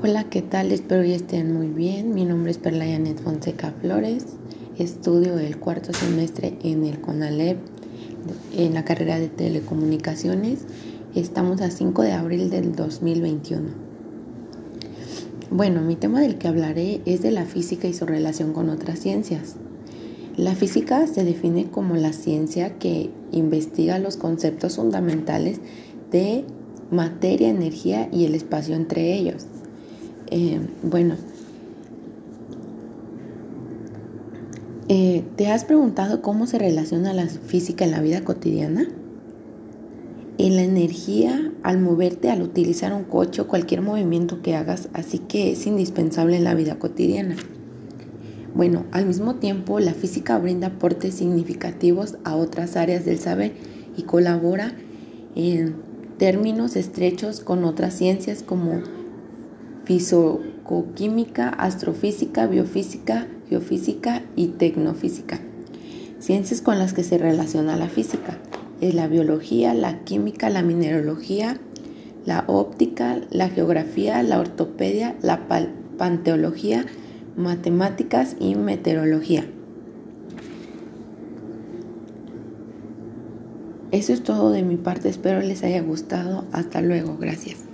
Hola, ¿qué tal? Espero que estén muy bien. Mi nombre es Perla Yanet Fonseca Flores. Estudio el cuarto semestre en el CONALEP en la carrera de telecomunicaciones. Estamos a 5 de abril del 2021. Bueno, mi tema del que hablaré es de la física y su relación con otras ciencias. La física se define como la ciencia que investiga los conceptos fundamentales de materia, energía y el espacio entre ellos. Eh, bueno, eh, ¿te has preguntado cómo se relaciona la física en la vida cotidiana? En la energía, al moverte, al utilizar un coche o cualquier movimiento que hagas, así que es indispensable en la vida cotidiana. Bueno, al mismo tiempo, la física brinda aportes significativos a otras áreas del saber y colabora en términos estrechos con otras ciencias como fisicoquímica, astrofísica, biofísica, geofísica y tecnofísica. Ciencias con las que se relaciona la física es la biología, la química, la mineralogía, la óptica, la geografía, la ortopedia, la panteología, matemáticas y meteorología. Eso es todo de mi parte, espero les haya gustado. Hasta luego, gracias.